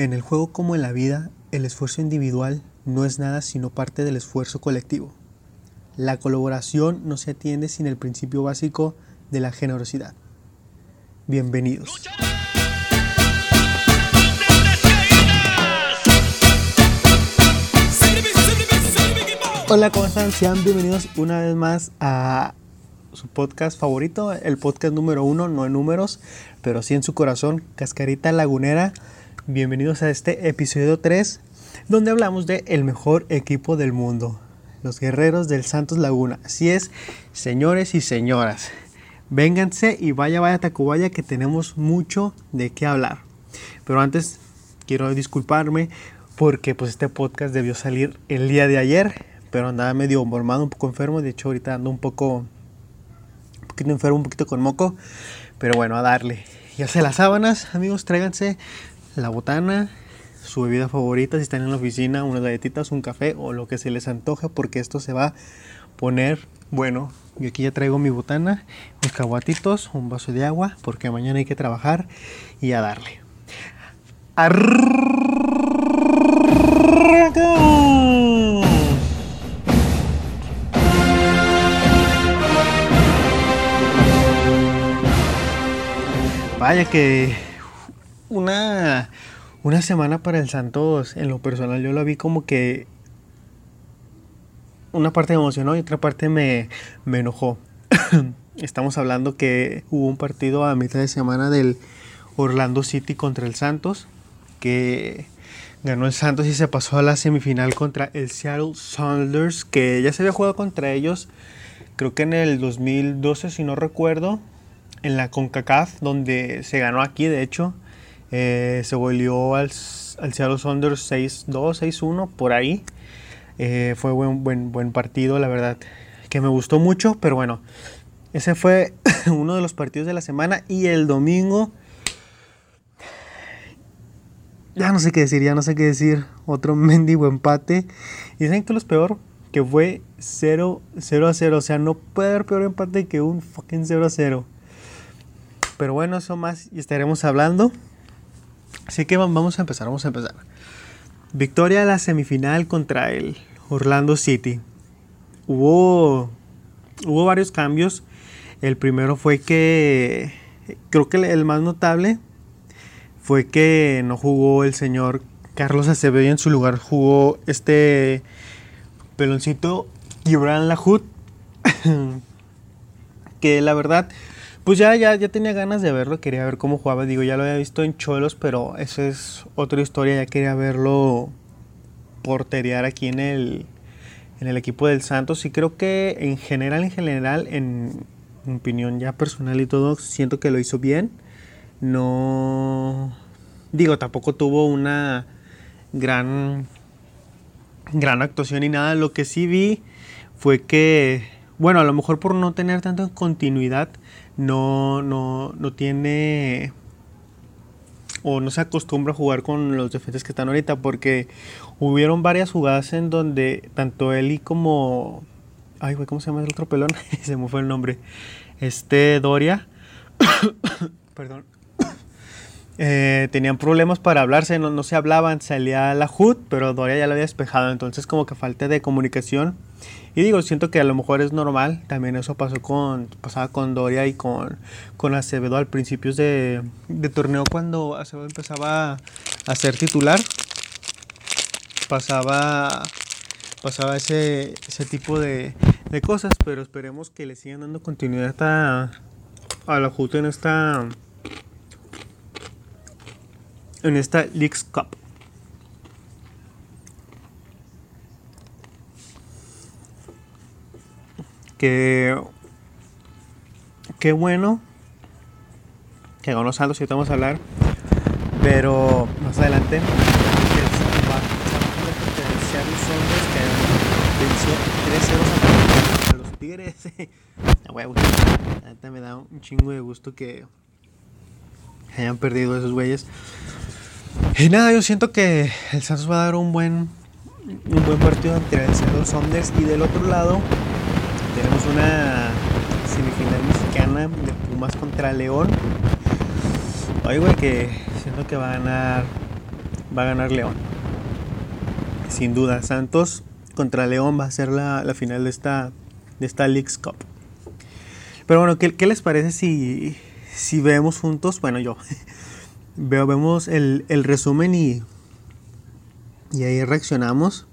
En el juego como en la vida, el esfuerzo individual no es nada sino parte del esfuerzo colectivo. La colaboración no se atiende sin el principio básico de la generosidad. Bienvenidos. Hola, ¿cómo están? Sean bienvenidos una vez más a su podcast favorito, el podcast número uno, no en números, pero sí en su corazón, Cascarita Lagunera. Bienvenidos a este episodio 3, donde hablamos de el mejor equipo del mundo, los guerreros del Santos Laguna. Así es, señores y señoras, vénganse y vaya, vaya Tacubaya que tenemos mucho de qué hablar. Pero antes quiero disculparme porque pues este podcast debió salir el día de ayer, pero andaba medio mormado, un poco enfermo, de hecho ahorita ando un poco, un poquito enfermo, un poquito con moco, pero bueno, a darle. Ya se las sábanas, amigos, tráiganse la botana, su bebida favorita, si están en la oficina, unas galletitas, un café o lo que se les antoja, porque esto se va a poner bueno. Yo aquí ya traigo mi botana, mis caguatitos, un vaso de agua, porque mañana hay que trabajar y a darle. Vaya que una, una semana para el Santos, en lo personal, yo lo vi como que una parte me emocionó y otra parte me, me enojó. Estamos hablando que hubo un partido a mitad de semana del Orlando City contra el Santos, que ganó el Santos y se pasó a la semifinal contra el Seattle Sounders, que ya se había jugado contra ellos, creo que en el 2012, si no recuerdo, en la CONCACAF, donde se ganó aquí, de hecho. Eh, se volvió al, al Seattle Sounders 6-2, 6-1, por ahí. Eh, fue buen, buen, partido, la verdad, que me gustó mucho, pero bueno, ese fue uno de los partidos de la semana y el domingo... Ya no sé qué decir, ya no sé qué decir. Otro mendigo empate. Y dicen que lo peor, que fue 0, 0 a 0. O sea, no puede haber peor empate que un fucking 0 a 0. Pero bueno, eso más y estaremos hablando. Así que vamos a empezar, vamos a empezar. Victoria a la semifinal contra el Orlando City. Hubo, hubo varios cambios. El primero fue que, creo que el más notable fue que no jugó el señor Carlos Acevedo y en su lugar jugó este peloncito Gibran Lahut. que la verdad pues ya, ya, ya tenía ganas de verlo, quería ver cómo jugaba. Digo, ya lo había visto en Cholos, pero eso es otra historia. Ya quería verlo porterear aquí en el, en el equipo del Santos. Y creo que en general, en general, en opinión ya personal y todo, siento que lo hizo bien. No. Digo, tampoco tuvo una gran. gran actuación y nada. Lo que sí vi fue que. Bueno, a lo mejor por no tener tanta continuidad no, no, no tiene o no se acostumbra a jugar con los defensas que están ahorita porque hubieron varias jugadas en donde tanto él y como ay güey cómo se llama el otro pelón se me fue el nombre. Este Doria perdón eh, tenían problemas para hablarse no, no se hablaban salía la HUD pero Doria ya lo había despejado entonces como que falta de comunicación y digo, siento que a lo mejor es normal, también eso pasó con, pasaba con Doria y con, con Acevedo al principios de, de torneo cuando Acevedo empezaba a ser titular. Pasaba, pasaba ese, ese tipo de, de cosas, pero esperemos que le sigan dando continuidad a, a la Juta en esta en esta Leagues Cup. Que qué bueno que ganó Santos y vamos a hablar pero más adelante que venció 3-0 a los Tigres me da un chingo de gusto que hayan perdido esos güeyes. Y nada yo siento que el Santos va a dar un buen un buen partido entre el Seattle Sounders y del otro lado una semifinal mexicana de Pumas contra León. Ay, güey, que siento que va a ganar va a ganar León. Sin duda, Santos contra León va a ser la, final de esta, de esta League's Cup. Pero bueno, ¿qué, les parece si, si vemos juntos? Bueno, yo veo, vemos el, resumen y, y ahí reaccionamos.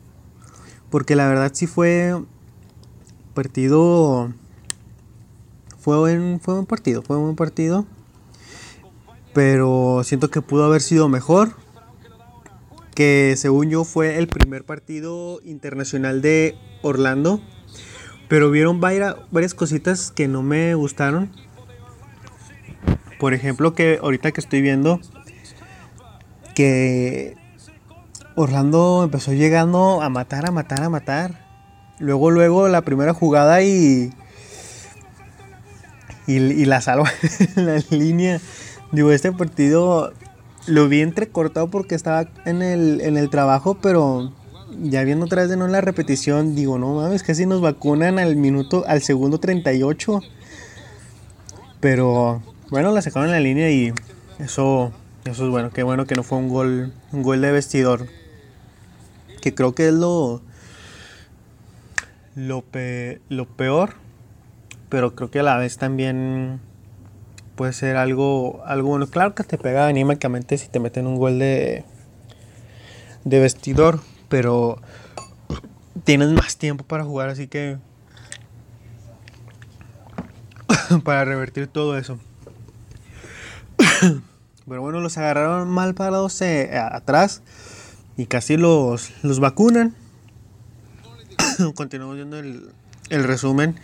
Porque la verdad sí fue partido. Fue un, fue un partido, fue buen partido. Pero siento que pudo haber sido mejor. Que según yo fue el primer partido internacional de Orlando. Pero vieron varias, varias cositas que no me gustaron. Por ejemplo, que ahorita que estoy viendo que Orlando empezó llegando a matar, a matar, a matar. Luego, luego la primera jugada y. Y, la salva en la línea. Digo, este partido lo vi entrecortado porque estaba en el, en el trabajo, pero ya viendo otra vez de no en la repetición, digo, no mames, casi nos vacunan al minuto, al segundo 38. Pero bueno, la sacaron en la línea y eso, eso es bueno. Qué bueno que no fue un gol, un gol de vestidor. Que creo que es lo, lo, lo peor, pero creo que a la vez también puede ser algo, algo bueno. Claro que te pega anímicamente si te meten un gol de, de vestidor, pero tienes más tiempo para jugar, así que para revertir todo eso. Pero bueno, los agarraron mal parados eh, atrás y casi los, los vacunan. continuamos viendo el, resumen.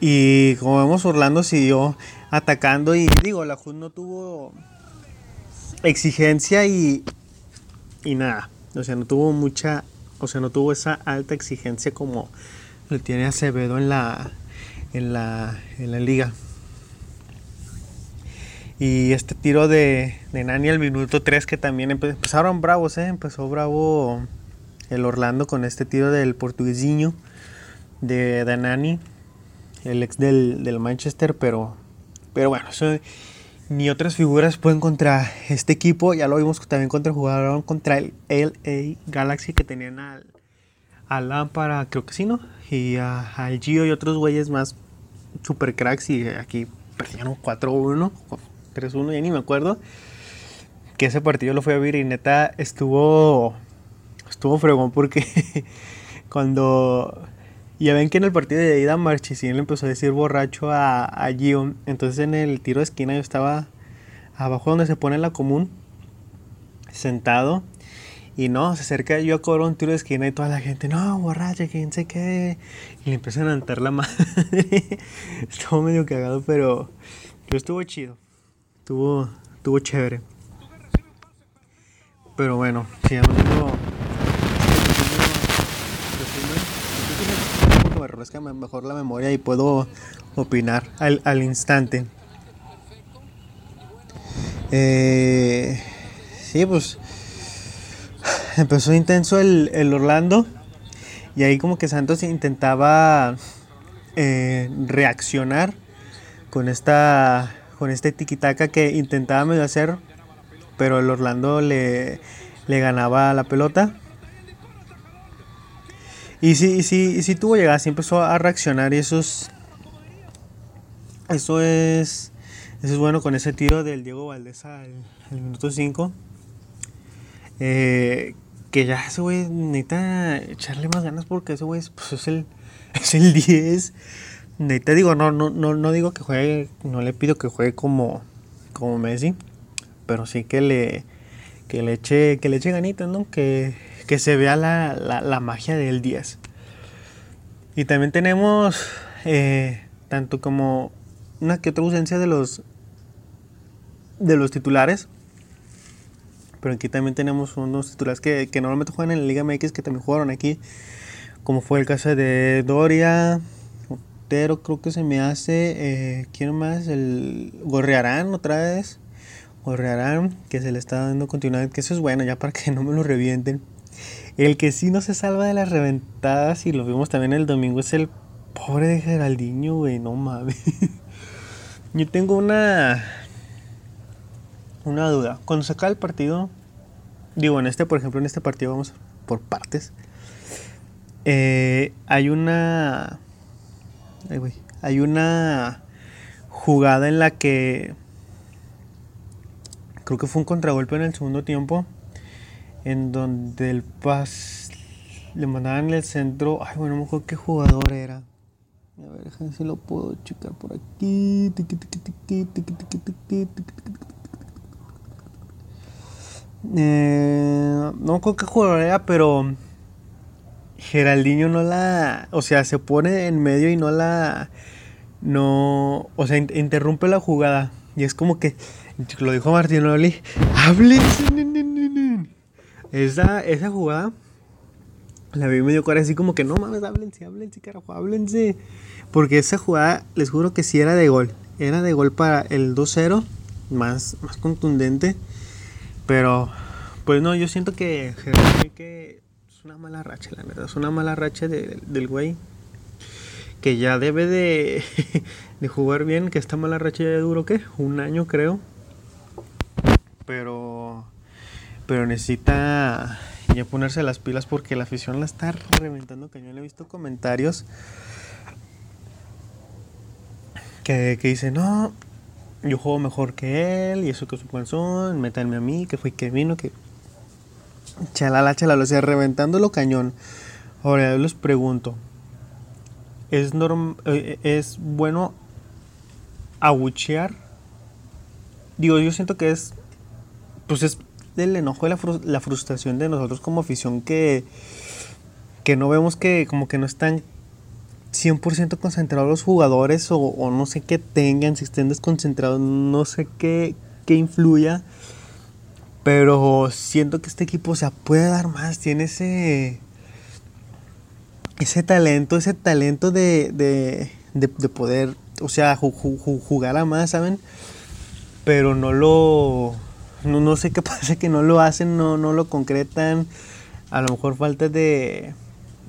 Y como vemos, Orlando siguió atacando y digo, la JUN no tuvo exigencia y, y nada. O sea, no tuvo mucha, o sea, no tuvo esa alta exigencia como lo tiene Acevedo en la, en la, en la liga. Y este tiro de, de Nani al minuto 3 que también empezaron bravos, ¿eh? Empezó bravo el Orlando con este tiro del portuguesinho de Danani, el ex del, Manchester, pero, pero bueno, ni otras figuras pueden contra este equipo. Ya lo vimos también contra jugaron contra el LA Galaxy que tenían al, a Lampara, creo que sí, ¿no? Y al Gio y otros güeyes más super cracks y aquí perdieron 4-1, 3-1, ya ni me acuerdo. Que ese partido lo fue a ver y neta estuvo estuvo fregón porque cuando ya ven que en el partido de ida Marchesín le empezó a decir borracho a, a Gio. Entonces en el tiro de esquina yo estaba abajo donde se pone la común, sentado. Y no, se acerca yo a cobrar un tiro de esquina y toda la gente, no, borracho, quién sé qué. Y le empiezan a cantar la madre. estuvo medio cagado, pero, pero estuvo chido. Estuvo, estuvo chévere. Pero bueno, sigamos viendo me mejor la memoria y puedo opinar al, instante. Eh, sí, pues empezó intenso el, Orlando y ahí como que Santos intentaba eh, reaccionar con esta con este tiquitaca que intentaba medio hacer, pero el Orlando le, le ganaba la pelota. Y sí, sí, sí tuvo llegada, sí empezó a reaccionar y eso es. Eso es. Es bueno con ese tiro del Diego Valdés al, minuto 5. Eh, que ya ese güey necesita echarle más ganas porque ese güey pues, es, el, es el 10. Necesita, digo, no, no, no, no digo que juegue, no le pido que juegue como, como Messi, pero sí que le, que le eche, que le eche ganitas, ¿no? Que, que se vea la, magia del 10. Y también tenemos eh, tanto como una que otra ausencia de los de los titulares. Pero aquí también tenemos unos titulares que, normalmente juegan en la Liga MX que también jugaron aquí. Como fue el caso de Doria, Otero, creo que se me hace. Eh, ¿Quién más? El Gorrearán otra vez. Gorrearán, que se le está dando continuidad. Que eso es bueno, ya para que no me lo revienten. El que sí no se salva de las reventadas, y lo vimos también el domingo, es el pobre de Geraldinho, güey, no mames. Yo tengo una. Una duda. Cuando se acaba el partido, digo, en este, por ejemplo, en este partido vamos por partes. Eh, hay una. hay una jugada en la que. Creo que fue un contragolpe en el segundo tiempo. En donde el pas. Le mandaban el centro. Ay, bueno, no me acuerdo qué jugador era. A ver, si lo puedo checar por aquí. Eh, no me acuerdo qué jugador era, pero Geraldinho no la. O sea, se pone en medio y no la. No. O sea, interrumpe la jugada. Y es como que. Lo dijo Martín Oli. Esa, esa jugada. La vi medio cara así como que no mames, háblense, háblense, carajo, háblense. Porque esa jugada, les juro que sí era de gol. Era de gol para el 2-0. Más, más contundente. Pero, pues no, yo siento que que es una mala racha, la verdad. Es una mala racha del güey. Que ya debe de, de jugar bien. Que esta mala racha ya duró, ¿qué? Un año, creo. Pero, pero necesita ya ponerse las pilas porque la afición la está reventando cañón. He visto comentarios que, que dicen, no, yo juego mejor que él y eso que su panzón, métanme a mí, que fue que vino, que chalala, chalala, o sea, reventándolo cañón. Ahora yo les pregunto, ¿es, norm eh, ¿es bueno abuchear? Digo, yo siento que es, pues es del enojo y la, la frustración de nosotros como afición que, que no vemos que como que no están 100% concentrados los jugadores o, no sé qué tengan, si estén desconcentrados, no sé qué, qué influya. Pero siento que este equipo se puede dar más, tiene ese, ese talento, ese talento de, de, de, poder, o sea, jugar a más, ¿saben? Pero no lo, no, no sé qué pasa, que no lo hacen, no, no lo concretan. A lo mejor falta de,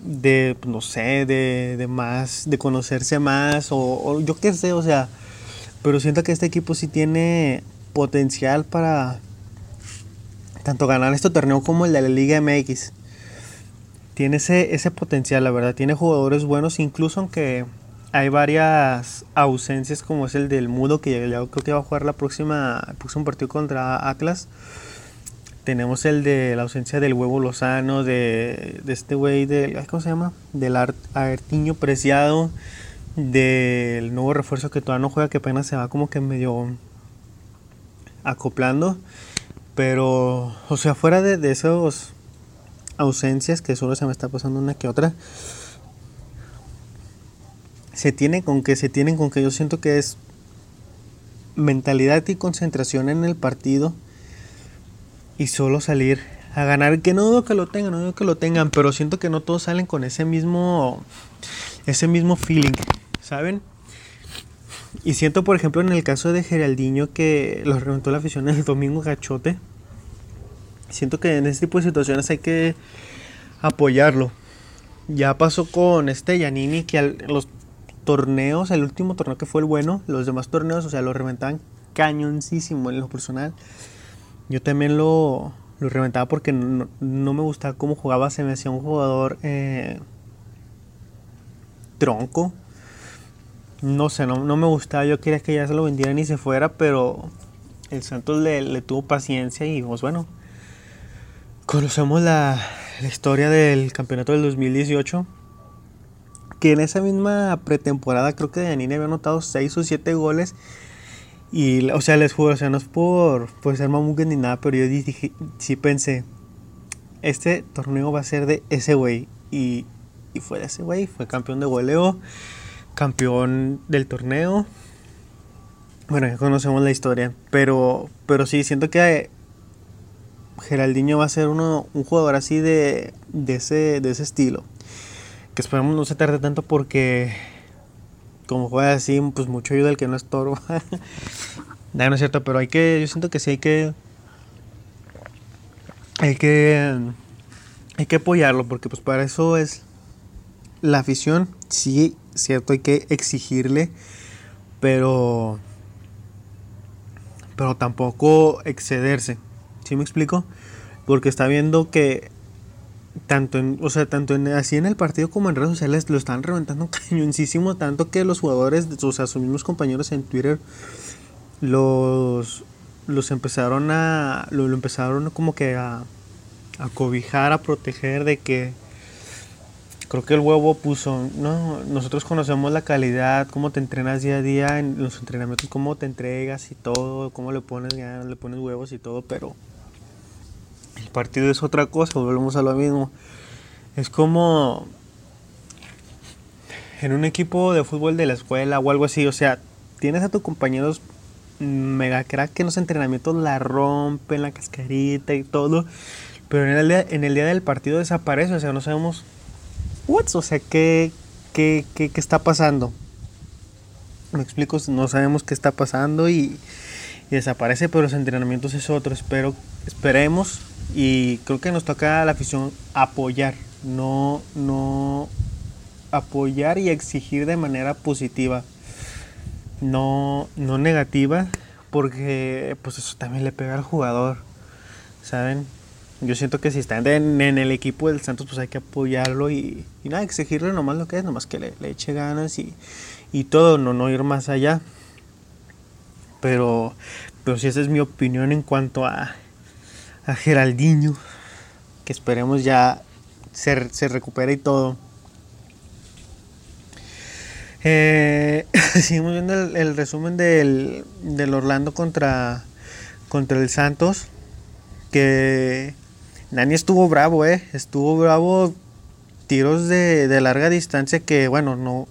de, no sé, de, de más, de conocerse más, o, yo qué sé, o sea, pero siento que este equipo sí tiene potencial para tanto ganar este torneo como el de la Liga MX. Tiene ese, ese potencial, la verdad, tiene jugadores buenos, incluso aunque hay varias ausencias como es el del Mudo, que ya creo que va a jugar la próxima, el próximo partido contra Atlas. Tenemos el de la ausencia del huevo Lozano, de, este güey, de, ¿cómo se llama? Del Artiño Preciado, del nuevo refuerzo que todavía no juega, que apenas se va como que medio acoplando. Pero, o sea, fuera de, de esas ausencias, que solo se me está pasando una que otra, se tiene con que, se tienen con que yo siento que es mentalidad y concentración en el partido y solo salir a ganar. Que no dudo que lo tengan, no dudo que lo tengan, pero siento que no todos salen con ese mismo, ese mismo feeling, ¿saben? Y siento, por ejemplo, en el caso de Geraldinho que los reventó la afición el domingo gachote. Siento que en este tipo de situaciones hay que apoyarlo. Ya pasó con este Yanini que los torneos, el último torneo que fue el bueno, los demás torneos, o sea, lo reventaban cañoncísimo en lo personal. Yo también lo, lo reventaba porque no, me gustaba cómo jugaba. Se me hacía un jugador eh, tronco. No sé, no, me gustaba. Yo quería que ya se lo vendieran y se fuera, pero el Santos le, tuvo paciencia y pues bueno. Conocemos la historia del campeonato del 2018 que en esa misma pretemporada creo que Danini había anotado 6 o 7 goles y, o sea, les juro, o sea, no es por, por ser mamuque ni nada, pero yo dije, sí pensé, este torneo va a ser de ese güey. Y, y fue de ese güey, fue campeón de goleo, campeón del torneo. Bueno, ya conocemos la historia, pero, pero sí, siento que Geraldinho va a ser uno, un jugador así de, de, ese, de ese estilo. Que esperamos no se tarde tanto porque como juega así, pues mucho ayuda el que no estorba. no, no es cierto, pero hay que, yo siento que sí hay que, hay que, hay que apoyarlo, porque pues para eso es la afición, sí, cierto, hay que exigirle, pero, pero tampoco excederse, ¿sí me explico? Porque está viendo que tanto en, o sea, tanto en, así en el partido como en redes sociales lo están reventando cañoncísimo, tanto que los jugadores, o sea, sus mismos compañeros en Twitter los los empezaron a lo, empezaron como que a, a cobijar, a proteger de que creo que el huevo puso, no, nosotros conocemos la calidad, cómo te entrenas día a día en los entrenamientos, cómo te entregas y todo, cómo le pones ganas, le pones huevos y todo, pero el partido es otra cosa, volvemos a lo mismo. Es como en un equipo de fútbol de la escuela o algo así, o sea, tienes a tus compañeros mega crack que en los entrenamientos la rompen, la cascarita y todo, pero en el día, en el día del partido desaparece, o sea, no sabemos, what, o sea, qué, qué, qué, qué está pasando. Me explico, no sabemos qué está pasando y, y desaparece, pero los entrenamientos es otro. Espero, esperemos y creo que nos toca a la afición apoyar, no, no apoyar y exigir de manera positiva, no, no negativa, porque pues eso también le pega al jugador, ¿saben? Yo siento que si están en, el equipo del Santos, pues hay que apoyarlo y, y, nada, exigirle nomás lo que es, nomás que le, le eche ganas y, y, todo, no, no ir más allá. Pero, pero si esa es mi opinión en cuanto a, a Geraldinho, que esperemos ya se, se recupere y todo. Eh, seguimos viendo el, resumen del, del, Orlando contra, contra el Santos. Que Nani estuvo bravo, eh. Estuvo bravo. Tiros de, de larga distancia que, bueno, no,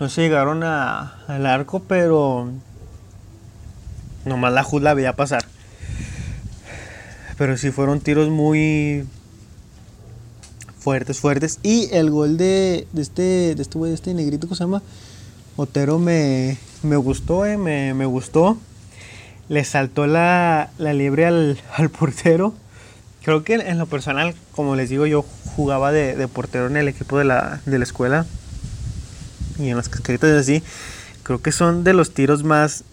no se llegaron a, al arco, pero nomás la Jud la veía pasar. Pero sí fueron tiros muy fuertes, fuertes. Y el gol de, de este, de este de este negrito que se llama Otero me, me gustó, eh, me, me, gustó. Le saltó la, la liebre al, al, portero. Creo que en lo personal, como les digo, yo jugaba de, de portero en el equipo de la, de la escuela. Y en las cascaritas así. Creo que son de los tiros más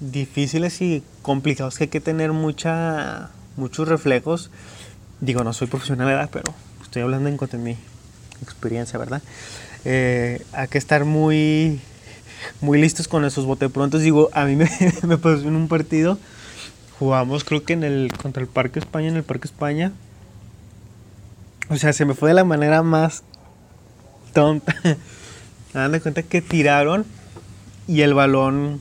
difíciles y complicados que hay que tener mucha muchos reflejos. Digo, no soy profesional, pero estoy hablando en cuanto a mi experiencia, ¿verdad? Eh, hay que estar muy, muy listos con esos bote prontos. Digo, a mí me, me pasó en un partido, jugamos creo que en el, contra el Parque España, en el Parque España. O sea, se me fue de la manera más tonta. dan de cuenta que tiraron y el balón...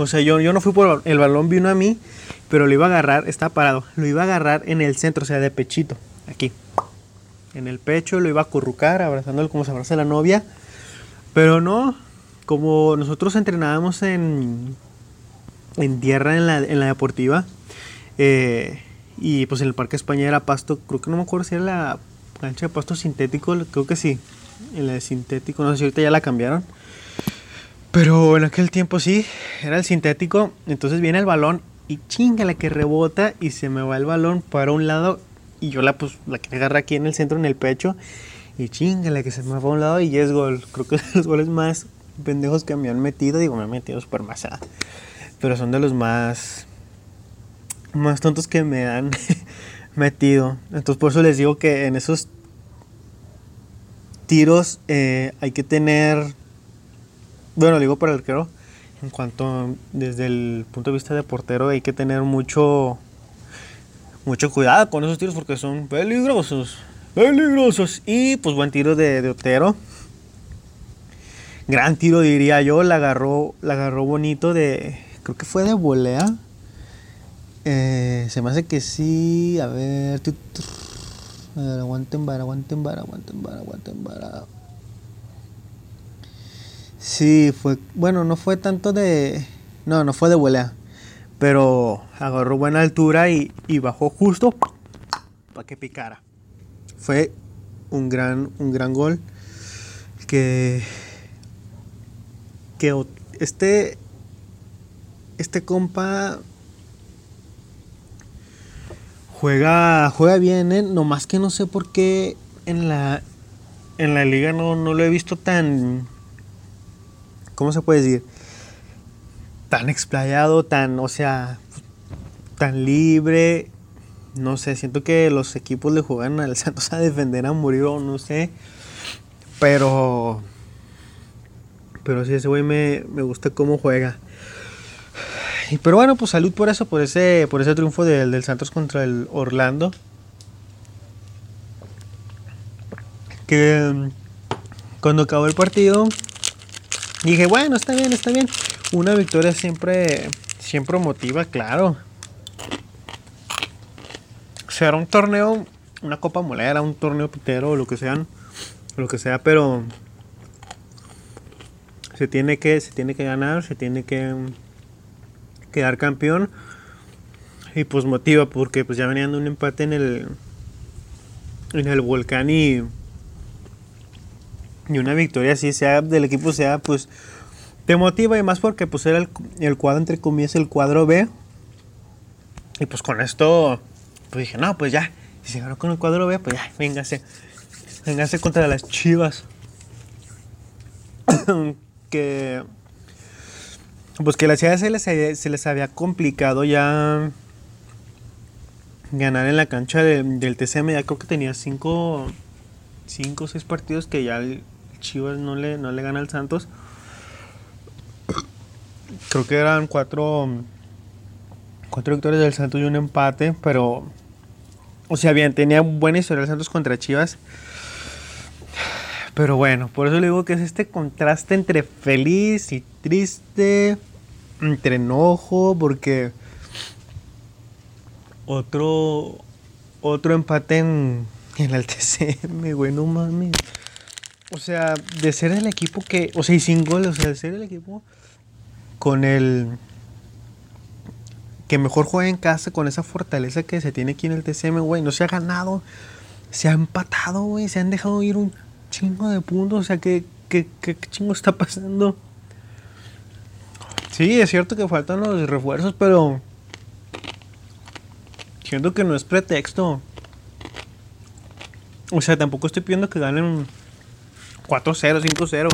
O sea, yo, yo no fui por el balón, vino a mí pero lo iba a agarrar, está parado, lo iba a agarrar en el centro, o sea, de pechito, aquí, en el pecho, lo iba a currucar, abrazándolo como se abraza la novia, pero no, como nosotros entrenábamos en, en tierra en la, en la deportiva, eh, y pues en el Parque España era pasto, creo que no me acuerdo si era la cancha de pasto sintético, creo que sí, en la de sintético, no sé si ahorita ya la cambiaron. Pero en aquel tiempo sí, era el sintético. Entonces viene el balón y chingale que rebota y se me va el balón para un lado y yo la pues la que agarra aquí en el centro en el pecho y chingale que se me va a un lado y es gol. Creo que es de los goles más pendejos que me han metido, digo, me han metido super masada, pero son de los más más tontos que me han metido. Entonces por eso les digo que en esos tiros eh, hay que tener bueno, digo para el arquero en cuanto desde el punto de vista de portero hay que tener mucho mucho cuidado con esos tiros porque son peligrosos peligrosos. Y pues buen tiro de, Otero. Gran tiro diría yo. La agarró la agarró bonito de creo que fue de volea. Eh, se me hace que sí. A ver, a ver aguanten vara aguanten vara aguanten vara aguanten vara Sí, fue, bueno, no fue tanto de, no, no fue de volea, pero agarró buena altura y, y bajó justo para que picara. Fue un gran, un gran gol que, que este, este compa juega, juega bien, ¿eh? nomás que no sé por qué en la, en la liga no, no lo he visto tan ¿cómo se puede decir? Tan explayado, tan, o sea, tan libre. no sé, siento que los equipos le juegan al Santos a defender a morir o no sé. Pero. Pero sí, ese güey me, me gusta cómo juega. Pero bueno, pues salud por eso, por ese, por ese triunfo del, del Santos contra el Orlando. Que mm, cuando acabó el partido, dije, bueno, está bien, está bien. Una victoria siempre, siempre motiva, claro. Era un torneo, una copa molera, un torneo pitero lo que sean, lo que sea, pero se tiene que, se tiene que ganar, se tiene que quedar campeón. Y pues motiva porque pues ya venían de un empate en el en el volcán y y una victoria así sea del equipo sea pues te motiva y más porque pues era el, cuadro entre comillas el cuadro B. Y pues con esto pues dije no pues ya. Si se ganó con el cuadro B pues ya véngase véngase contra las Chivas. Que pues que la ciudad se les, se les había complicado ya ganar en la cancha del TCM. Ya creo que tenía 5 cinco o 6 partidos que ya el Chivas no le, no le gana al Santos. Creo que eran 4 cuatro victorias del Santos y un empate, pero o sea, bien, tenía buena historia el Santos contra Chivas. Pero bueno, por eso le digo que es este contraste entre feliz y triste entre enojo porque otro otro empate en, en el TCM, güey, no mames. O sea, de ser el equipo que, o sea, y sin goles, o sea, de ser el equipo con el que mejor juega en casa con esa fortaleza que se tiene aquí en el TCM, güey, no se ha ganado, se ha empatado, güey, se han dejado ir un chingo de puntos, o sea, ¿qué, qué, qué chingo está pasando? Sí, es cierto que faltan los refuerzos, pero siento que no es pretexto. O sea, tampoco estoy pidiendo que ganen 4-0, 5-0.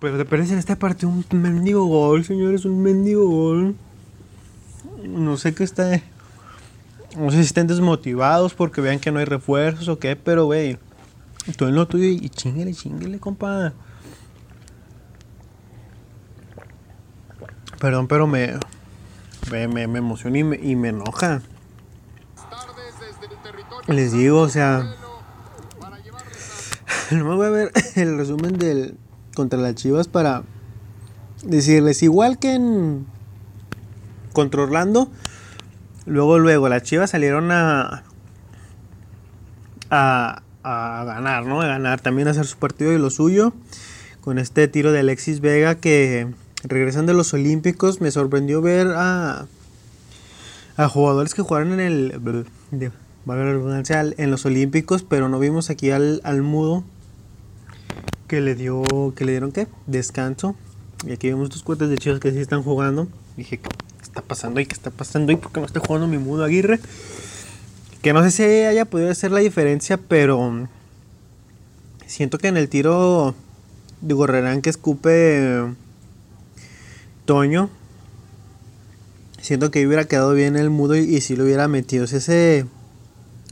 Pero te pierdes en este partido un mendigo gol, señores, un mendigo gol. No sé qué está. No sé si estén desmotivados porque vean que no hay refuerzos o qué, pero güey. Todo en lo tuyo y chinguele, chinguele, compa. Perdón, pero me, me, me, emociona y me, y me enoja. Les digo, o sea, voy a ver el resumen del contra las Chivas para decirles igual que en contra Orlando, luego luego las Chivas salieron a a, ganar, ¿no? A ganar, también a hacer su partido y lo suyo con este tiro de Alexis Vega que regresando de los Olímpicos, me sorprendió ver a, a jugadores que jugaron en el. en los Olímpicos, pero no vimos aquí al, al mudo que le dio. que le dieron qué? Descanso. Y aquí vemos dos cuentas de chicos que sí están jugando. dije, ¿qué está pasando ahí? ¿Qué está pasando ahí? ¿Por qué no está jugando mi mudo Aguirre? Que no sé si haya podido hacer la diferencia, pero siento que en el tiro de Gorrerán que escupe Toño. Siento que hubiera quedado bien el mudo y, si lo hubiera metido. ese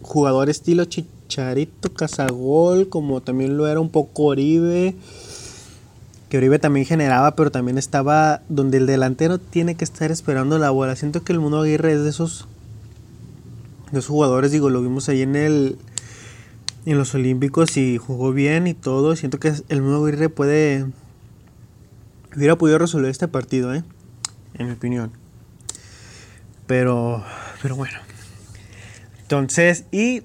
jugador estilo Chicharito, Cazagol, como también lo era un poco Oribe. Que Oribe también generaba, pero también estaba donde el delantero tiene que estar esperando la bola. Siento que el Mundo Aguirre es de esos, de esos jugadores, digo, lo vimos ahí en el en los Olímpicos y jugó bien y todo. Siento que el Mundo Aguirre puede hubiera podido resolver este partido, ¿eh? En mi opinión. Pero, pero bueno. Entonces, y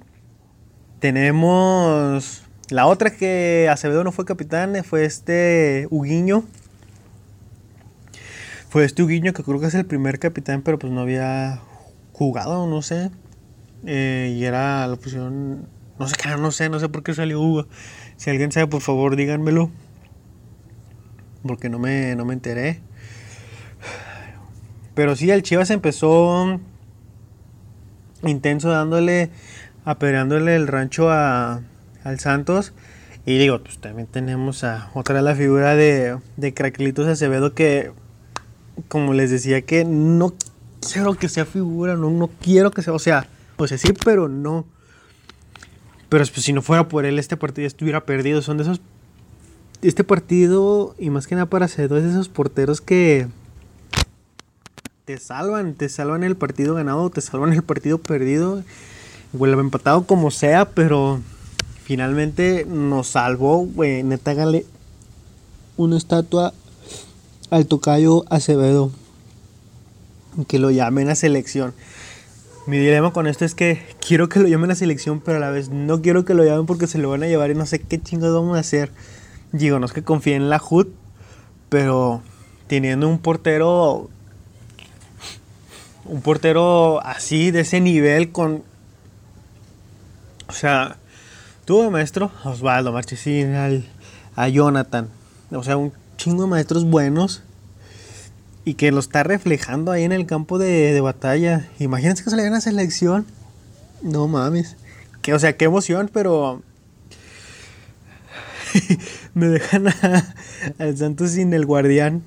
tenemos la otra que Acevedo no fue capitán, fue este Huguiño. Fue este Huguiño que creo que es el primer capitán, pero pues no había jugado, no sé. Eh, y era la posición, no sé no sé, no sé por qué salió Hugo. Si alguien sabe, por favor, díganmelo porque no me, no me enteré. Pero sí, el Chivas empezó intenso dándole, apedreándole el rancho a, al Santos. Y digo, pues también tenemos a otra la figura de, de Cracklitos Acevedo que, como les decía, que no quiero que sea figura, no, no quiero que sea, o sea, sea, sí, pero no. Pero pues, si no fuera por él, este partido estuviera perdido. Son de esos. Este partido, y más que nada para Acevedo, es de esos porteros que te salvan, te salvan el partido ganado, te salvan el partido perdido, vuelve empatado como sea, pero finalmente nos salvó, güey, neta, gale una estatua al tocayo Acevedo, que lo llamen a selección. Mi dilema con esto es que quiero que lo llamen a selección, pero a la vez no quiero que lo llamen porque se lo van a llevar y no sé qué chingados vamos a hacer. Digo, no es que confíe en la HUD, pero teniendo un portero un portero así, de ese nivel, con. O sea, tuvo maestro Osvaldo Marchesín, al, a Jonathan. O sea, un chingo de maestros buenos. Y que lo está reflejando ahí en el campo de, de batalla. Imagínense que se le a selección. No mames. Que, o sea, qué emoción, pero. me dejan al Santos sin el guardián.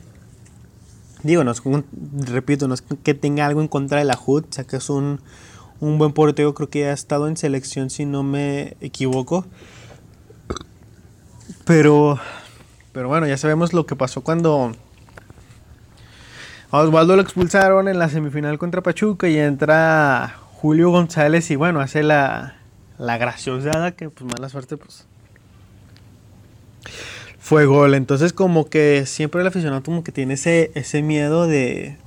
Digo, no repito, no es que tenga algo en contra de la HUD, o sea que es un, un buen portero, creo que ha estado en selección si no me equivoco. Pero, pero bueno, ya sabemos lo que pasó cuando Osvaldo lo expulsaron en la semifinal contra Pachuca y entra Julio González y bueno, hace la, la graciosada que pues mala suerte pues fue gol. Entonces como que siempre el aficionado como que tiene ese, ese miedo de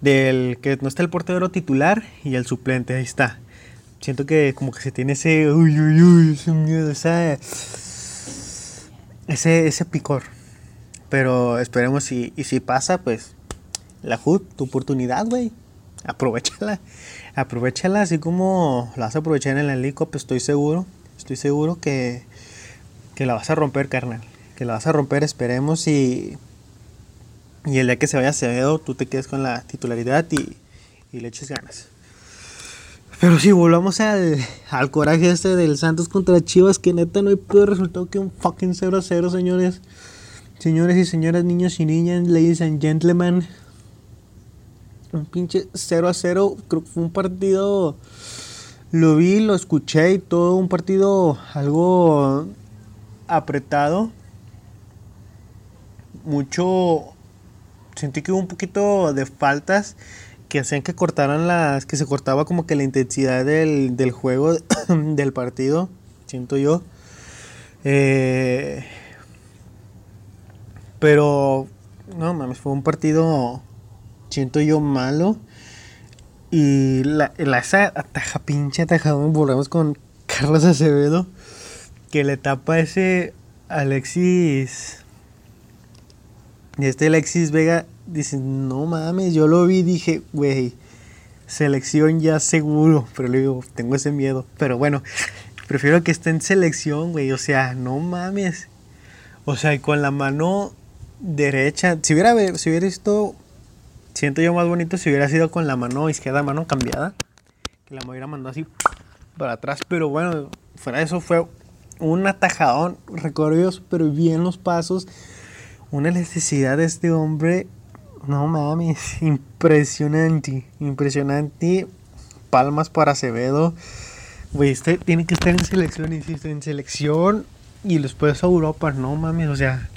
del que no está el portero titular y el suplente, ahí está. Siento que como que se tiene ese uy uy uy, ese miedo, ese ese picor. Pero esperemos y, si pasa, pues la HUD, tu oportunidad, güey. Aprovechala. Aprovechala así como la vas a aprovechar en la estoy seguro. Estoy seguro que que la vas a romper, carnal. Que la vas a romper, esperemos. Y, y el día que se vaya Acevedo, tú te quedes con la titularidad y, le eches ganas. Pero sí, volvamos al, al coraje este del Santos contra Chivas, que neta no hay peor resultado que un fucking 0 0, señores. Señores y señoras, niños y niñas, ladies and gentlemen. Un pinche 0 a 0. Creo que fue un partido. Lo vi, lo escuché y todo. Un partido algo apretado. Mucho. Sentí que hubo un poquito de faltas que hacían que cortaran las. que se cortaba como que la intensidad del, del juego, del partido. Siento yo. Eh, pero. No mames, fue un partido. Siento yo malo. Y la, la esa ataja, pinche atajado, volvemos con Carlos Acevedo que le tapa ese Alexis. Y este Alexis Vega dice, no mames, yo lo vi dije, güey, selección ya seguro. Pero le digo, tengo ese miedo. Pero bueno, prefiero que esté en selección, güey. O sea, no mames. O sea, con la mano derecha. Si hubiera, si hubiera visto, siento yo más bonito si hubiera sido con la mano izquierda, mano cambiada. Que la me hubiera mandado así para atrás. Pero bueno, fuera de eso fue un atajadón, recorrió súper bien los pasos. Una necesidad de este hombre, no mames, impresionante, impresionante. Palmas para Acevedo. Güey, este tiene que estar en selección, insisto, en selección y después a Europa, no mames, o sea.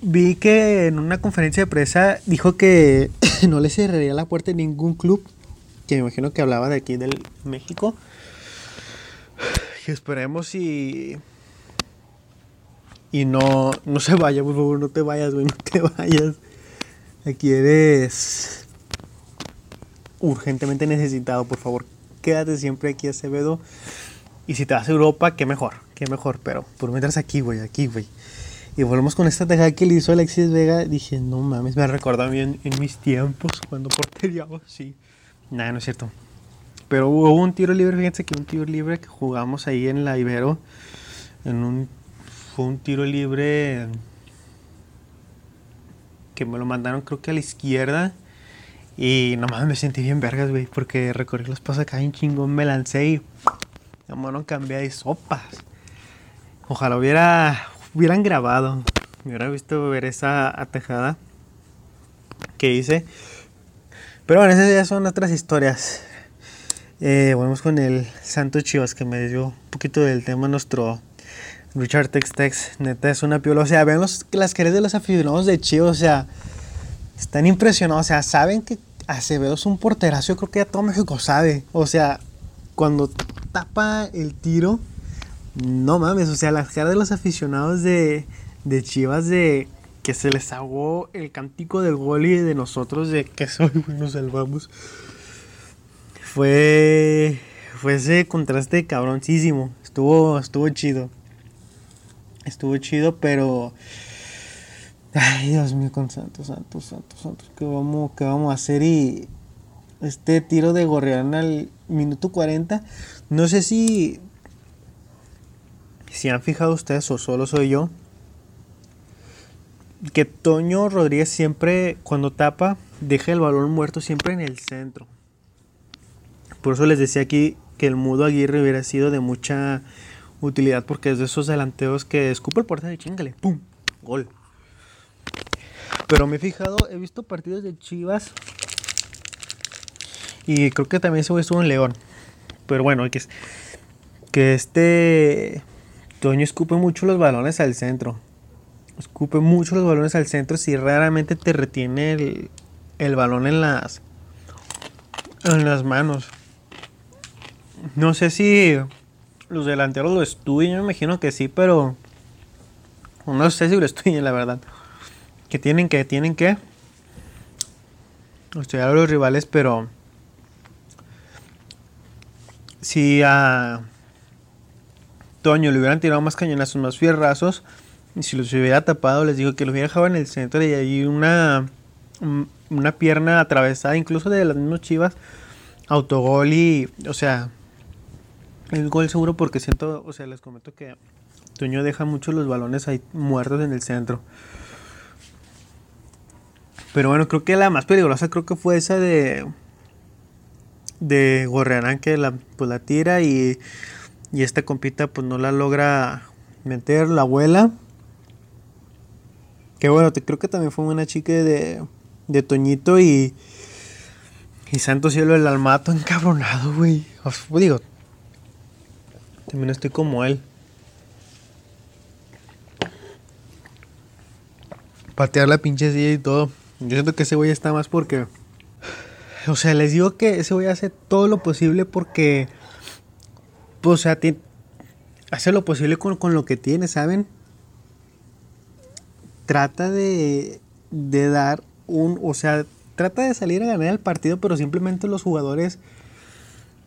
Vi que en una conferencia de prensa dijo que no le cerraría la puerta a ningún club, que me imagino que hablaba de aquí del México y esperemos y. Y no, no se vaya, por favor, no te vayas, güey, no te vayas. Aquí eres urgentemente necesitado, por favor. Quédate siempre aquí, Acevedo. Y si te vas a Europa, qué mejor, qué mejor. Pero por mientras aquí, güey, aquí, güey. Y volvemos con esta tejada que le hizo Alexis Vega. Dije, no mames, me recuerda bien en mis tiempos cuando porteriaba, sí. Nada, no es cierto. Pero hubo un tiro libre, fíjense que un tiro libre que jugamos ahí en la Ibero. En un, fue un tiro libre que me lo mandaron creo que a la izquierda. Y nomás me sentí bien vergas, güey, porque recorrí los pasos acá en chingón, me lancé y la mano cambié de sopas. Ojalá hubiera, hubieran grabado, me hubiera visto ver esa atejada que hice. Pero bueno, esas ya son otras historias. Eh, vamos con el Santo Chivas que me dio un poquito del tema nuestro Richard Tex Tex. Neta es una piola. O sea, vean los, las caras de los aficionados de Chivas. O sea, están impresionados. O sea, saben que Acevedo es un porterazo. Yo creo que ya todo México sabe. O sea, cuando tapa el tiro, no mames. O sea, las caras de los aficionados de, de Chivas de que se les ahogó el cántico del gol y de nosotros de que soy nos salvamos. Fue fue ese contraste cabroncísimo. Estuvo estuvo chido. Estuvo chido, pero ay, Dios mío, con Santos, Santos, Santos, Santos, ¿qué vamos, qué vamos a hacer? Y este tiro de Gorrián al minuto 40, no sé si si han fijado ustedes o solo soy yo, que Toño Rodríguez siempre, cuando tapa, deja el balón muerto siempre en el centro. Por eso les decía aquí que el mudo Aguirre hubiera sido de mucha utilidad, porque es de esos delanteos que escupe el portero y chingale, ¡pum! Gol. Pero me he fijado, he visto partidos de Chivas y creo que también se estuvo en León. Pero bueno, que, que este Toño escupe mucho los balones al centro escupe mucho los balones al centro si raramente te retiene el, balón en las en las manos. No sé si los delanteros lo estudian, yo me imagino que sí, pero no sé si lo estudian, la verdad. Que tienen que, tienen que estudiar a los rivales, pero si a Toño le hubieran tirado más cañonazos, más fierrazos, y si los hubiera tapado, les digo que los hubiera dejado en el centro y ahí una, una pierna atravesada, incluso de las mismas chivas, autogol y, o sea, el gol seguro porque siento, o sea, les comento que Toño deja mucho los balones ahí muertos en el centro. Pero bueno, creo que la más peligrosa creo que fue esa de de Gorrearán que la, pues la tira y, y esta compita pues no la logra meter la abuela que bueno, creo que también fue una chica de, de Toñito y. Y Santo Cielo el Almato encabronado, güey. digo, también estoy como él. Patear la pinche silla y todo. Yo siento que ese güey está más porque. O sea, les digo que ese güey hace todo lo posible porque. Pues, o sea, hace lo posible con, con lo que tiene, ¿saben? trata de, de dar un, o sea, trata de salir a ganar el partido, pero simplemente los jugadores...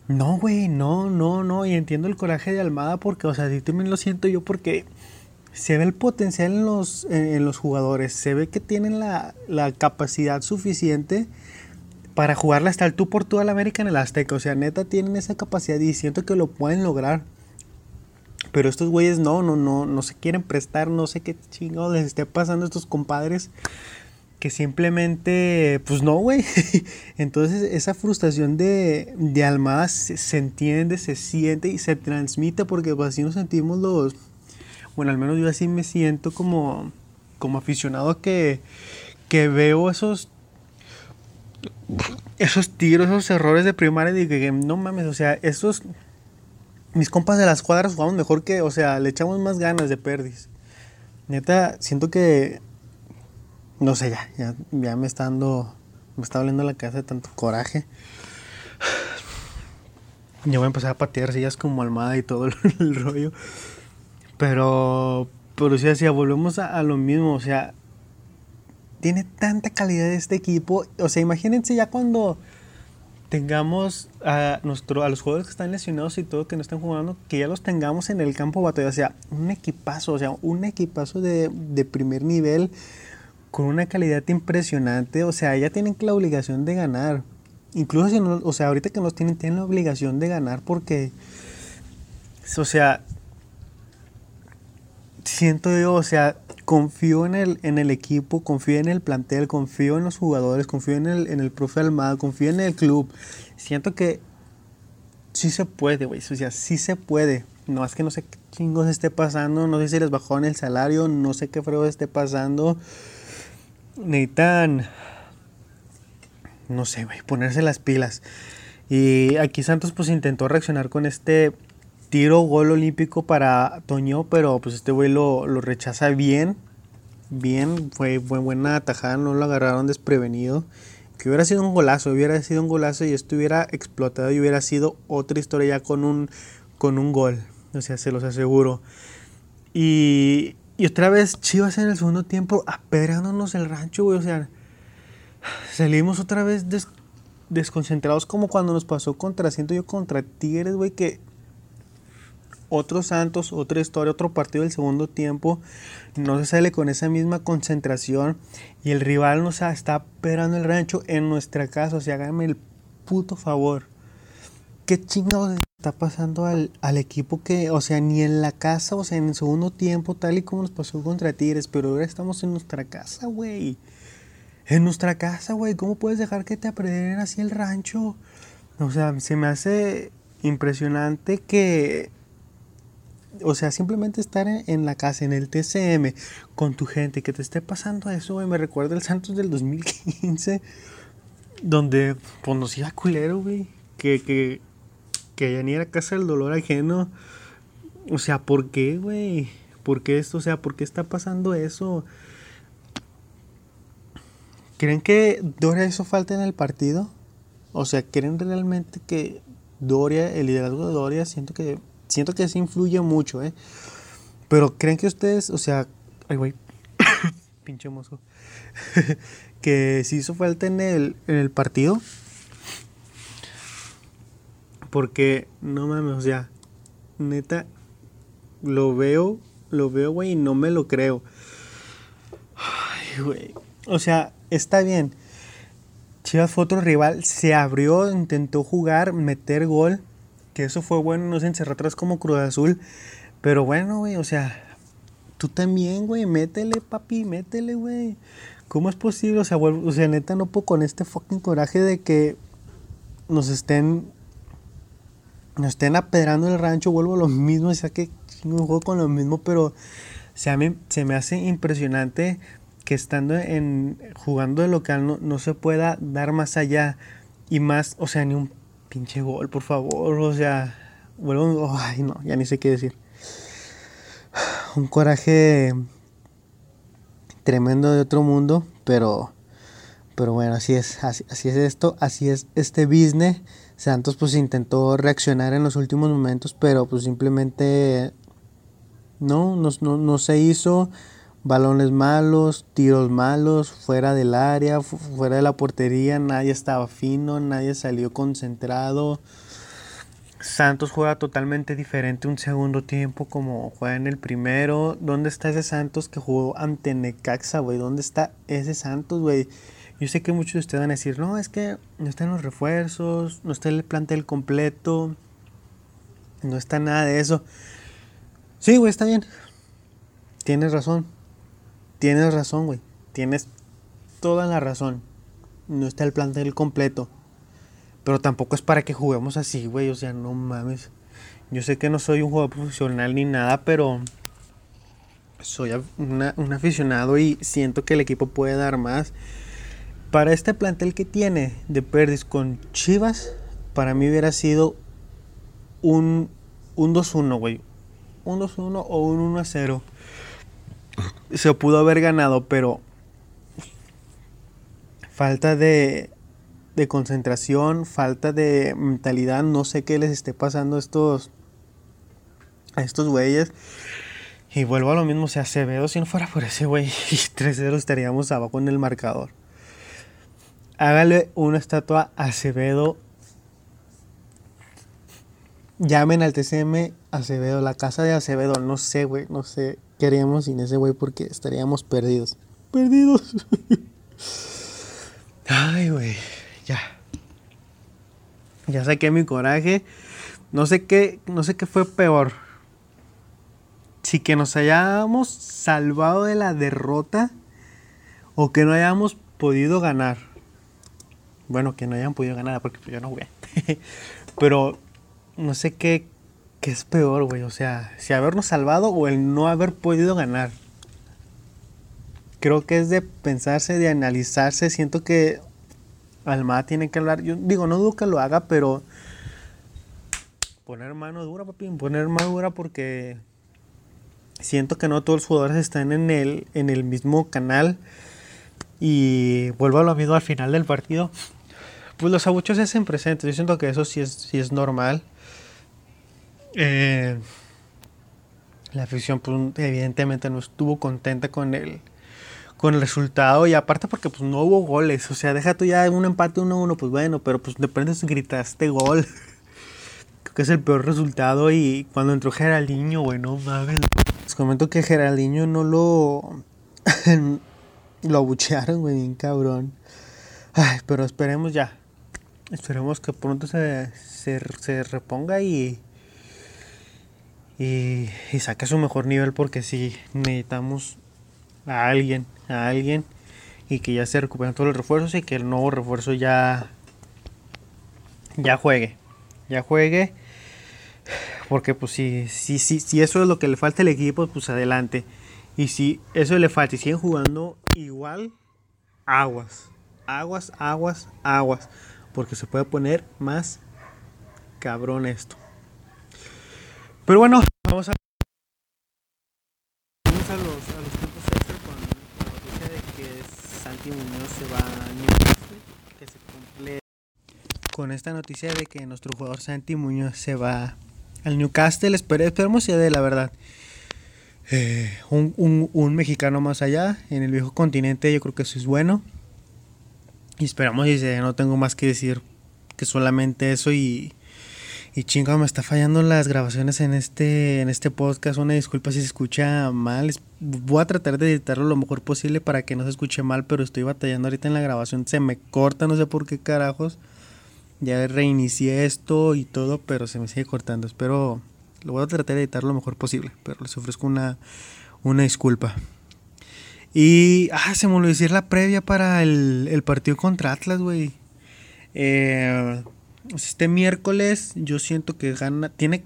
No, güey, no, no, no. Y entiendo el coraje de Almada porque, o sea, sí también lo siento yo porque se ve el potencial en los, en, los jugadores. Se ve que tienen la, la, capacidad suficiente para jugarla hasta el tú por toda la América en el Azteca. O sea, neta tienen esa capacidad y siento que lo pueden lograr. Pero estos güeyes no, no, no, no se quieren prestar, no sé qué chingo les esté pasando a estos compadres que simplemente, pues no, güey. Entonces esa frustración de, de Almada se, entiende, se siente y se transmite porque pues, así nos sentimos los, bueno, al menos yo así me siento como, como aficionado que, que veo esos esos tiros, esos errores de primaria y que no mames, o sea, esos mis compas de las cuadras jugamos mejor que, o sea, le echamos más ganas de perdis. Neta, siento que, no sé, ya, ya, me está dando, me está doliendo la cabeza de tanto coraje. Ya voy a empezar a patear sillas como almada y todo el, rollo. Pero, pero sí, así, volvemos a, lo mismo, o sea, tiene tanta calidad este equipo. O sea, imagínense ya cuando tengamos a, nuestro, a los jugadores que están lesionados y todo, que no están jugando, que ya los tengamos en el campo batalla. O sea, un equipazo, o sea, un equipazo de, de primer nivel con una calidad impresionante. O sea, ya tienen la obligación de ganar. Incluso si no, o sea, ahorita que nos tienen, tienen la obligación de ganar porque, o sea, siento yo, o sea, confío en el, en el equipo, confío en el plantel, confío en los jugadores, confío en el, en el profe Almada, confío en el club. Siento que sí se puede, güey. O sea, sí se puede. No es que no sé qué chingos esté pasando, no sé si les bajó en el salario, no sé qué frego esté pasando. Necesitan. no sé, güey, ponerse las pilas. Y aquí Santos pues intentó reaccionar con este tiro gol olímpico para Toño, pero pues este güey lo, rechaza bien. Bien, fue, buena atajada, no lo agarraron desprevenido. Que hubiera sido un golazo, hubiera sido un golazo y esto hubiera explotado y hubiera sido otra historia ya con un, con un gol. O sea, se los aseguro. Y, y otra vez Chivas en el segundo tiempo apedreándonos el rancho, güey. O sea, salimos otra vez desconcentrados como cuando nos pasó contra, siento yo, contra Tigres, güey, que otro Santos, otra historia, otro partido del segundo tiempo, no se sale con esa misma concentración y el rival nos está esperando el rancho en nuestra casa, o sea, háganme el puto favor. ¿Qué chingados está pasando al, al, equipo que, o sea, ni en la casa, o sea, en el segundo tiempo, tal y como nos pasó contra Tigres, pero ahora estamos en nuestra casa, güey. En nuestra casa, güey, ¿cómo puedes dejar que te aprendan así el rancho? O sea, se me hace impresionante que o sea, simplemente estar en, la casa, en el TCM, con tu gente, que te esté pasando eso, güey. Me recuerda el Santos del 2015, donde pues nos iba culero, güey. Que, que, que ya ni era casa del dolor ajeno. O sea, ¿por qué, güey? ¿Por qué esto? O sea, ¿por qué está pasando eso? ¿Creen que Doria eso falta en el partido? O sea, ¿creen realmente que Doria, el liderazgo de Doria, siento que Siento que sí influye mucho, ¿eh? Pero creen que ustedes, o sea, ay, güey, pinche mozo, que si hizo falta en el, en el partido. Porque, no mames, o sea, neta, lo veo, lo veo, güey, y no me lo creo. Ay, güey. O sea, está bien. Chivas fue otro rival, se abrió, intentó jugar, meter gol que eso fue bueno, no se encerró atrás como Cruz Azul. Pero bueno, güey, o sea, tú también, güey, métele, papi, métele, güey. ¿Cómo es posible? O sea, o sea, neta, no puedo con este fucking coraje de que nos estén nos estén apedrando el rancho, vuelvo a lo mismo, o sea que un juego con lo mismo, pero se me, se me hace impresionante que estando en jugando de local no, no se pueda dar más allá y más, o sea, ni un Pinche gol, por favor. O sea, vuelvo. Ay, no, ya ni sé qué decir. Un coraje tremendo de otro mundo, pero. Pero bueno, así es, así, es esto, así es este business. Santos pues intentó reaccionar en los últimos momentos, pero pues simplemente no, no, no, no se hizo balones malos, tiros malos, fuera del área, fuera de la portería, nadie estaba fino, nadie salió concentrado. Santos juega totalmente diferente un segundo tiempo como juega en el primero. ¿Dónde está ese Santos que jugó ante Necaxa, güey? ¿Dónde está ese Santos, güey? Yo sé que muchos de ustedes van a decir, no, es que no están los refuerzos, no está el plantel completo, no está nada de eso. Sí, güey, está bien. Tienes razón. Tienes razón, güey. Tienes toda la razón. No está el plantel completo. Pero tampoco es para que juguemos así, güey. O sea, no mames. Yo sé que no soy un jugador profesional ni nada, pero soy un aficionado y siento que el equipo puede dar más. Para este plantel que tiene de Perdis con Chivas, para mí hubiera sido un, un 2-1, güey. Un 2-1 o un 1-0 se pudo haber ganado, pero falta de, de concentración, falta de mentalidad, no sé qué les esté pasando a estos, a estos güeyes. Y vuelvo a lo mismo, o sea, Acevedo, si no fuera por ese güey, 3-0 estaríamos abajo en el marcador. Hágale una estatua a Acevedo. Llamen al TCM Acevedo, la casa de Acevedo, no sé, güey, no sé qué haríamos sin ese güey porque estaríamos perdidos. Perdidos. Ay, güey, ya. Ya saqué mi coraje. No sé qué, no sé qué fue peor. Si que nos hayamos salvado de la derrota o que no hayamos podido ganar. Bueno, que no hayan podido ganar porque yo no jugué. Pero no sé qué, ¿qué es peor, güey? O sea, si habernos salvado o el no haber podido ganar. Creo que es de pensarse, de analizarse. Siento que Almada tiene que hablar. Yo digo, no dudo que lo haga, pero poner mano dura, papi, poner mano dura porque siento que no todos los jugadores están en el, en el mismo canal. Y vuelvo a lo mismo al final del partido. Pues los abuchos se hacen presentes. Yo siento que eso sí es, sí es normal. Eh, la afición, pues, evidentemente, no estuvo contenta con el, con el resultado. Y aparte, porque pues no hubo goles. O sea, deja tú ya un empate 1-1, pues bueno, pero pues de pronto gritaste gol. Creo que es el peor resultado. Y cuando entró Geraldinho, bueno, mames. Les comento que Geraldinho no lo. lo abuchearon, güey, bien cabrón. Ay, pero esperemos ya. Esperemos que pronto se, se, se reponga y, y, y, saque su mejor nivel porque sí, necesitamos a alguien, a alguien y que ya se recuperen todos los refuerzos y que el nuevo refuerzo ya, ya juegue, ya juegue. Porque pues si, si, si, si eso es lo que le falta al equipo, pues adelante. Y si eso le falta y siguen jugando igual, aguas. Aguas, aguas, aguas. Porque se puede poner más cabrón esto. Pero bueno, vamos a, vamos a los, a los tiempos extra con la noticia de que Santi Muñoz se va a Newcastle. Que se cumple con esta noticia de que nuestro jugador Santi Muñoz se va al Newcastle. esperemos si de la verdad. Eh, un, un, un, mexicano más allá en el viejo continente yo creo que eso es bueno y esperamos y no tengo más que decir que solamente eso y y chinga me está fallando las grabaciones en este en este podcast. Una disculpa si se escucha mal. Voy a tratar de editarlo lo mejor posible para que no se escuche mal pero estoy batallando ahorita en la grabación. Se me corta no sé por qué carajos. Ya reinicié esto y todo pero se me sigue cortando. Espero lo voy a tratar de editar lo mejor posible, pero les ofrezco una, una disculpa. Y, ah, se me olvidó decir la previa para el, el partido contra Atlas, güey. Eh, este miércoles yo siento que gana, tiene,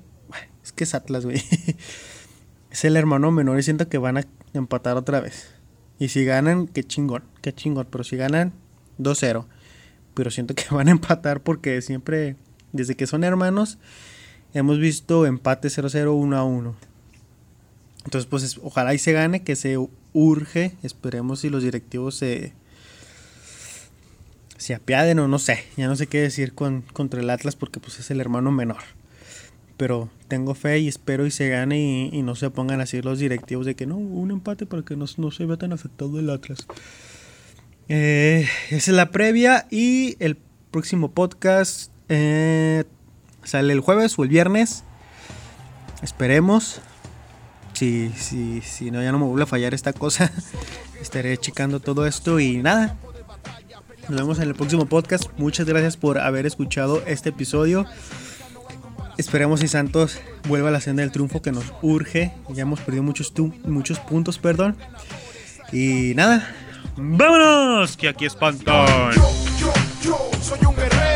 es que es Atlas, güey. es el hermano menor y siento que van a empatar otra vez. Y si ganan, qué chingón, qué chingón. Pero si ganan, 2-0. Pero siento que van a empatar porque siempre, desde que son hermanos, hemos visto empate 0-0, 1-1. Entonces, pues ojalá y se gane, que se urge. Esperemos si los directivos se, se apiaden o no sé. Ya no sé qué decir con, contra el Atlas porque pues es el hermano menor. Pero tengo fe y espero y se gane y, no se pongan así los directivos de que no, un empate para que no, no se vea tan afectado el Atlas. Eh, esa es la previa y el próximo podcast eh, Sale el jueves o el viernes. Esperemos. Si, si, si no, ya no me vuelve a fallar esta cosa. Estaré checando todo esto y nada. Nos vemos en el próximo podcast. Muchas gracias por haber escuchado este episodio. Esperemos si Santos vuelva a la senda del triunfo que nos urge. Ya hemos perdido muchos, muchos puntos, perdón. Y nada, vámonos, que aquí espantan. Yo, yo, yo soy un guerrero.